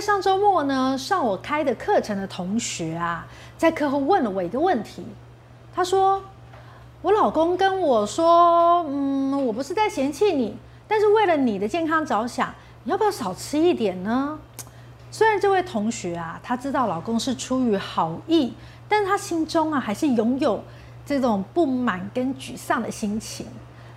上周末呢，上我开的课程的同学啊，在课后问了我一个问题。他说：“我老公跟我说，嗯，我不是在嫌弃你，但是为了你的健康着想，你要不要少吃一点呢？”虽然这位同学啊，他知道老公是出于好意，但是他心中啊，还是拥有这种不满跟沮丧的心情。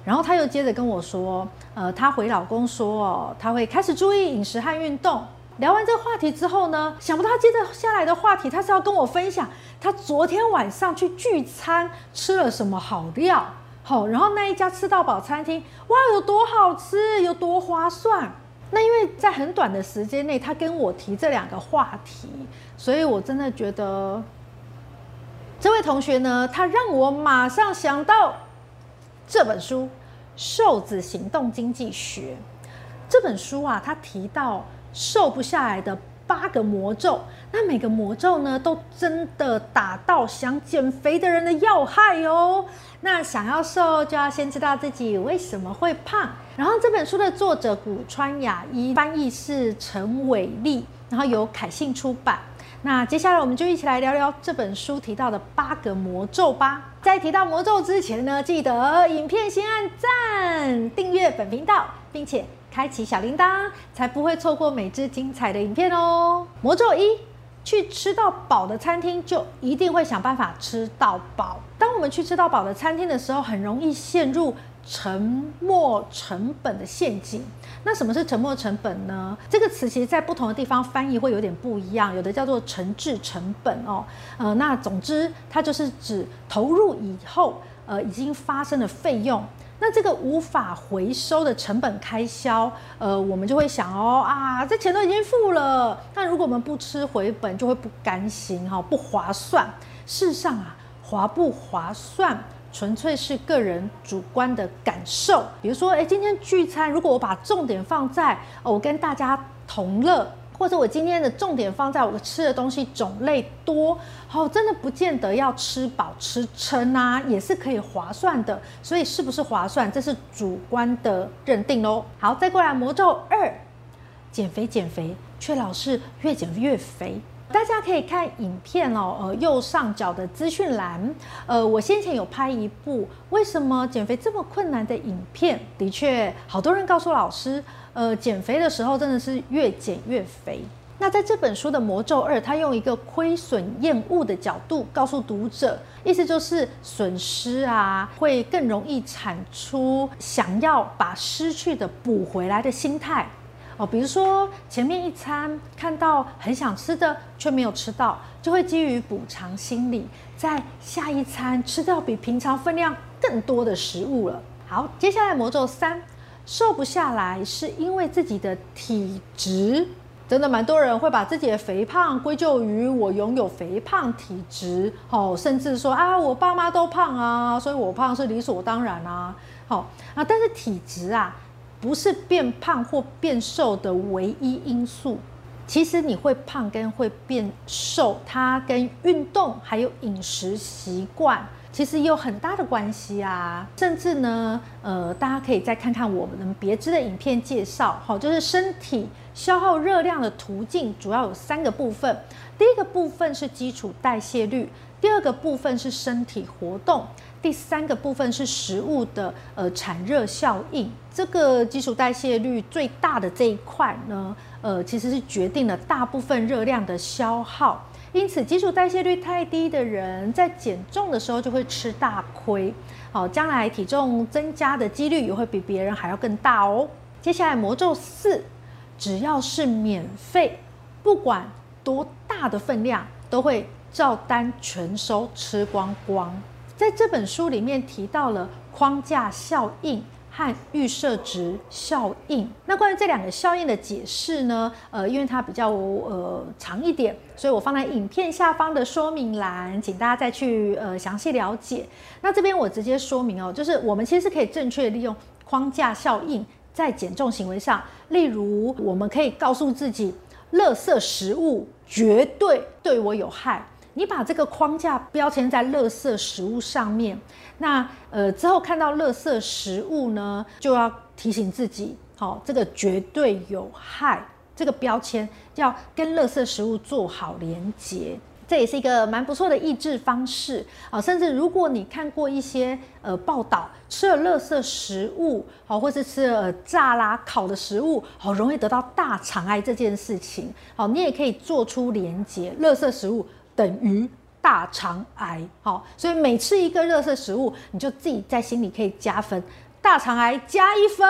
然后他又接着跟我说，呃，他回老公说哦，他会开始注意饮食和运动。聊完这个话题之后呢，想不到他接着下来的话题，他是要跟我分享他昨天晚上去聚餐吃了什么好料。好，然后那一家吃到饱餐厅，哇，有多好吃，有多划算。那因为在很短的时间内，他跟我提这两个话题，所以我真的觉得这位同学呢，他让我马上想到。这本书《瘦子行动经济学》这本书啊，他提到瘦不下来的八个魔咒，那每个魔咒呢，都真的打到想减肥的人的要害哦。那想要瘦，就要先知道自己为什么会胖。然后这本书的作者古川雅一，翻译是陈伟丽，然后由凯信出版。那接下来我们就一起来聊聊这本书提到的八个魔咒吧。在提到魔咒之前呢，记得影片先按赞、订阅本频道，并且开启小铃铛，才不会错过每支精彩的影片哦。魔咒一：去吃到饱的餐厅，就一定会想办法吃到饱。当我们去吃到饱的餐厅的时候，很容易陷入沉没成本的陷阱。那什么是沉没成本呢？这个词其实在不同的地方翻译会有点不一样，有的叫做沉滞成本哦，呃，那总之它就是指投入以后，呃，已经发生的费用。那这个无法回收的成本开销，呃，我们就会想哦啊，这钱都已经付了，但如果我们不吃回本，就会不甘心哈，不划算。事实上啊，划不划算？纯粹是个人主观的感受，比如说，哎，今天聚餐，如果我把重点放在哦，我跟大家同乐，或者我今天的重点放在我吃的东西种类多，好，真的不见得要吃饱吃撑啊，也是可以划算的。所以是不是划算，这是主观的认定喽。好，再过来魔咒二，减肥减肥，却老是越减越肥。大家可以看影片哦，呃，右上角的资讯栏，呃，我先前有拍一部为什么减肥这么困难的影片，的确，好多人告诉老师，呃，减肥的时候真的是越减越肥。那在这本书的魔咒二，他用一个亏损厌恶的角度告诉读者，意思就是损失啊，会更容易产出想要把失去的补回来的心态。哦，比如说前面一餐看到很想吃的却没有吃到，就会基于补偿心理，在下一餐吃掉比平常分量更多的食物了。好，接下来魔咒三，瘦不下来是因为自己的体质，真的蛮多人会把自己的肥胖归咎于我拥有肥胖体质，哦，甚至说啊，我爸妈都胖啊，所以我胖是理所当然啊。好啊，但是体质啊。不是变胖或变瘦的唯一因素，其实你会胖跟会变瘦，它跟运动还有饮食习惯其实有很大的关系啊。甚至呢，呃，大家可以再看看我们别支的影片介绍，好，就是身体消耗热量的途径主要有三个部分，第一个部分是基础代谢率，第二个部分是身体活动。第三个部分是食物的呃产热效应，这个基础代谢率最大的这一块呢，呃其实是决定了大部分热量的消耗，因此基础代谢率太低的人在减重的时候就会吃大亏，好，将来体重增加的几率也会比别人还要更大哦。接下来魔咒四，只要是免费，不管多大的分量，都会照单全收吃光光。在这本书里面提到了框架效应和预设值效应。那关于这两个效应的解释呢？呃，因为它比较呃长一点，所以我放在影片下方的说明栏，请大家再去呃详细了解。那这边我直接说明哦，就是我们其实是可以正确利用框架效应在减重行为上。例如，我们可以告诉自己，垃圾食物绝对对我有害。你把这个框架标签在垃圾食物上面，那呃之后看到垃圾食物呢，就要提醒自己，好、哦，这个绝对有害。这个标签，叫跟垃圾食物做好连结。这也是一个蛮不错的抑制方式啊，甚至如果你看过一些呃报道，吃了垃圾食物，好，或是吃了炸啦、烤的食物，好，容易得到大肠癌这件事情，好，你也可以做出连结，垃圾食物等于大肠癌，好，所以每吃一个热色食物，你就自己在心里可以加分，大肠癌加一分。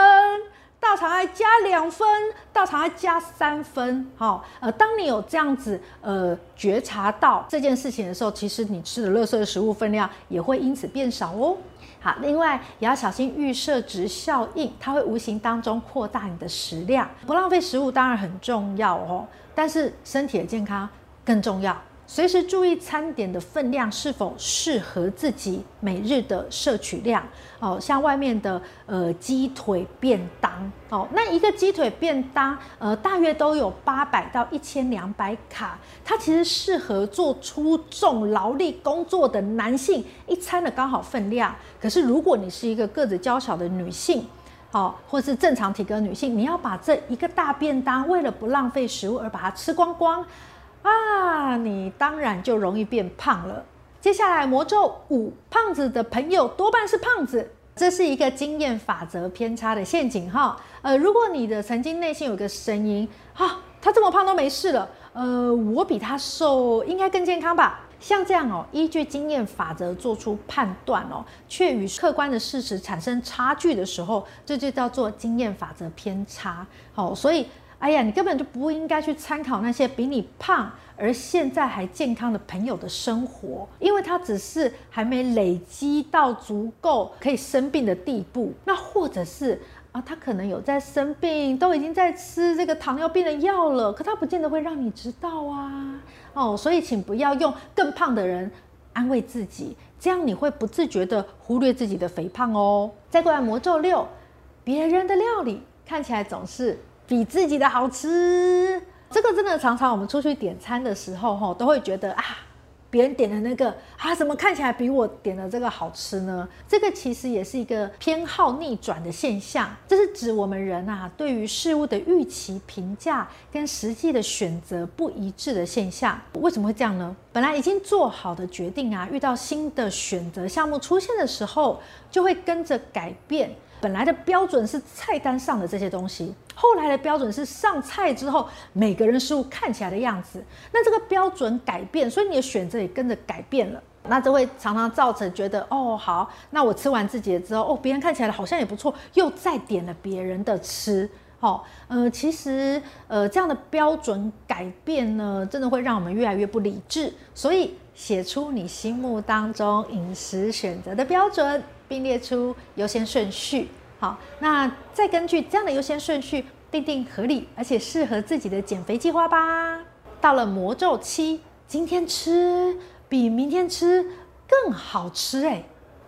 大肠癌加两分，大肠癌加三分。好，呃，当你有这样子呃觉察到这件事情的时候，其实你吃的垃圾的食物分量也会因此变少哦。好，另外也要小心预设值效应，它会无形当中扩大你的食量。不浪费食物当然很重要哦，但是身体的健康更重要。随时注意餐点的分量是否适合自己每日的摄取量哦，像外面的呃鸡腿便当哦，那一个鸡腿便当呃大约都有八百到一千两百卡，它其实适合做出重劳力工作的男性一餐的刚好分量。可是如果你是一个个子娇小的女性哦，或是正常体格女性，你要把这一个大便当为了不浪费食物而把它吃光光。啊，你当然就容易变胖了。接下来魔咒五，胖子的朋友多半是胖子，这是一个经验法则偏差的陷阱哈。呃，如果你的曾经内心有个声音，啊，他这么胖都没事了，呃，我比他瘦应该更健康吧？像这样哦，依据经验法则做出判断哦，却与客观的事实产生差距的时候，这就叫做经验法则偏差。好，所以。哎呀，你根本就不应该去参考那些比你胖而现在还健康的朋友的生活，因为他只是还没累积到足够可以生病的地步。那或者是啊，他可能有在生病，都已经在吃这个糖尿病的药了，可他不见得会让你知道啊。哦，所以请不要用更胖的人安慰自己，这样你会不自觉地忽略自己的肥胖哦。再过来魔咒六，别人的料理看起来总是。比自己的好吃，这个真的常常我们出去点餐的时候，哈，都会觉得啊，别人点的那个啊，怎么看起来比我点的这个好吃呢？这个其实也是一个偏好逆转的现象，这是指我们人啊，对于事物的预期评价跟实际的选择不一致的现象。为什么会这样呢？本来已经做好的决定啊，遇到新的选择项目出现的时候，就会跟着改变。本来的标准是菜单上的这些东西，后来的标准是上菜之后每个人食物看起来的样子。那这个标准改变，所以你的选择也跟着改变了。那这会常常造成觉得，哦，好，那我吃完自己的之后，哦，别人看起来好像也不错，又再点了别人的吃。哦，呃，其实，呃，这样的标准改变呢，真的会让我们越来越不理智。所以，写出你心目当中饮食选择的标准。并列出优先顺序。好，那再根据这样的优先顺序，定定合理而且适合自己的减肥计划吧。到了魔咒期，今天吃比明天吃更好吃哎！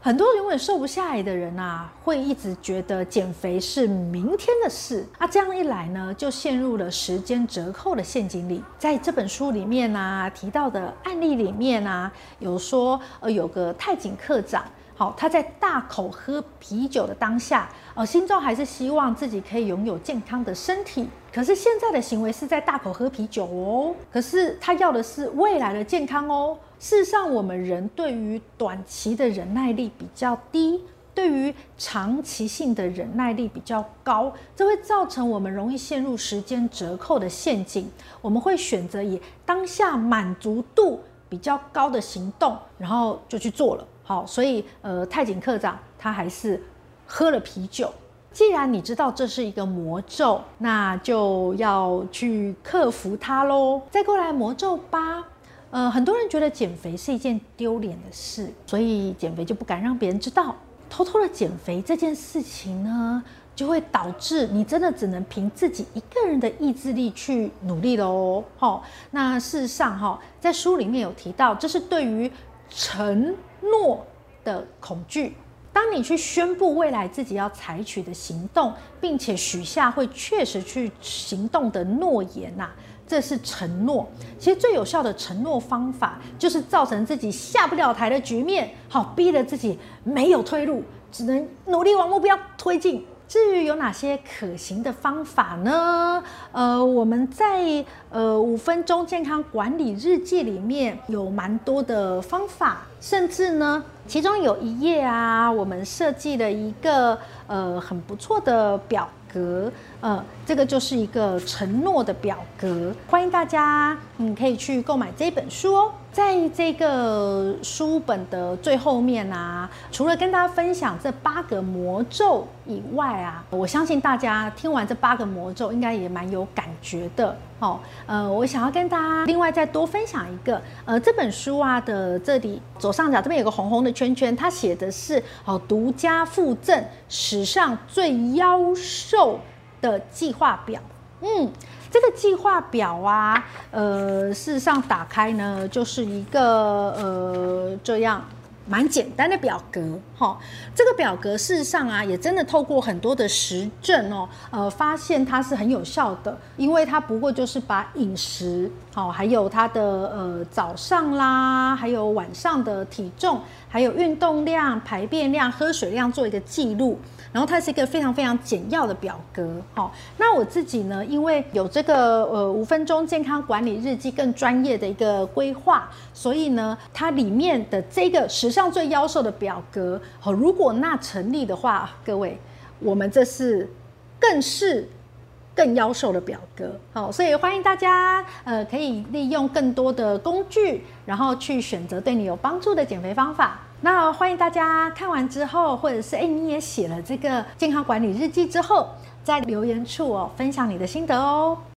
很多永远瘦不下来的人啊，会一直觉得减肥是明天的事啊。这样一来呢，就陷入了时间折扣的陷阱里。在这本书里面啊，提到的案例里面啊，有说呃，有个太警课长。好，他在大口喝啤酒的当下，呃，心中还是希望自己可以拥有健康的身体。可是现在的行为是在大口喝啤酒哦。可是他要的是未来的健康哦。事实上，我们人对于短期的忍耐力比较低，对于长期性的忍耐力比较高，这会造成我们容易陷入时间折扣的陷阱。我们会选择以当下满足度比较高的行动，然后就去做了。好，所以呃，太井课长他还是喝了啤酒。既然你知道这是一个魔咒，那就要去克服它喽。再过来魔咒八，呃，很多人觉得减肥是一件丢脸的事，所以减肥就不敢让别人知道。偷偷的减肥这件事情呢，就会导致你真的只能凭自己一个人的意志力去努力喽。好，那事实上哈，在书里面有提到，这是对于承诺的恐惧。当你去宣布未来自己要采取的行动，并且许下会确实去行动的诺言呐，这是承诺。其实最有效的承诺方法，就是造成自己下不了台的局面，好，逼得自己没有退路，只能努力往目标推进。至于有哪些可行的方法呢？呃，我们在呃五分钟健康管理日记里面有蛮多的方法，甚至呢，其中有一页啊，我们设计了一个呃很不错的表格，呃，这个就是一个承诺的表格，欢迎大家，你可以去购买这本书哦。在这个书本的最后面啊，除了跟大家分享这八个魔咒以外啊，我相信大家听完这八个魔咒，应该也蛮有感觉的。哦，呃，我想要跟大家另外再多分享一个，呃，这本书啊的这里左上角这边有个红红的圈圈，它写的是哦，独家附赠史上最妖兽的计划表。嗯。这个计划表啊，呃，事实上打开呢，就是一个呃这样蛮简单的表格哈、哦。这个表格事实上啊，也真的透过很多的实证哦，呃，发现它是很有效的，因为它不过就是把饮食好、哦，还有它的呃早上啦，还有晚上的体重，还有运动量、排便量、喝水量做一个记录。然后它是一个非常非常简要的表格，好，那我自己呢，因为有这个呃五分钟健康管理日记更专业的一个规划，所以呢，它里面的这个实上最夭寿的表格，好，如果那成立的话，各位，我们这是更是更夭寿的表格，好，所以欢迎大家呃可以利用更多的工具，然后去选择对你有帮助的减肥方法。那欢迎大家看完之后，或者是诶你也写了这个健康管理日记之后，在留言处哦分享你的心得哦。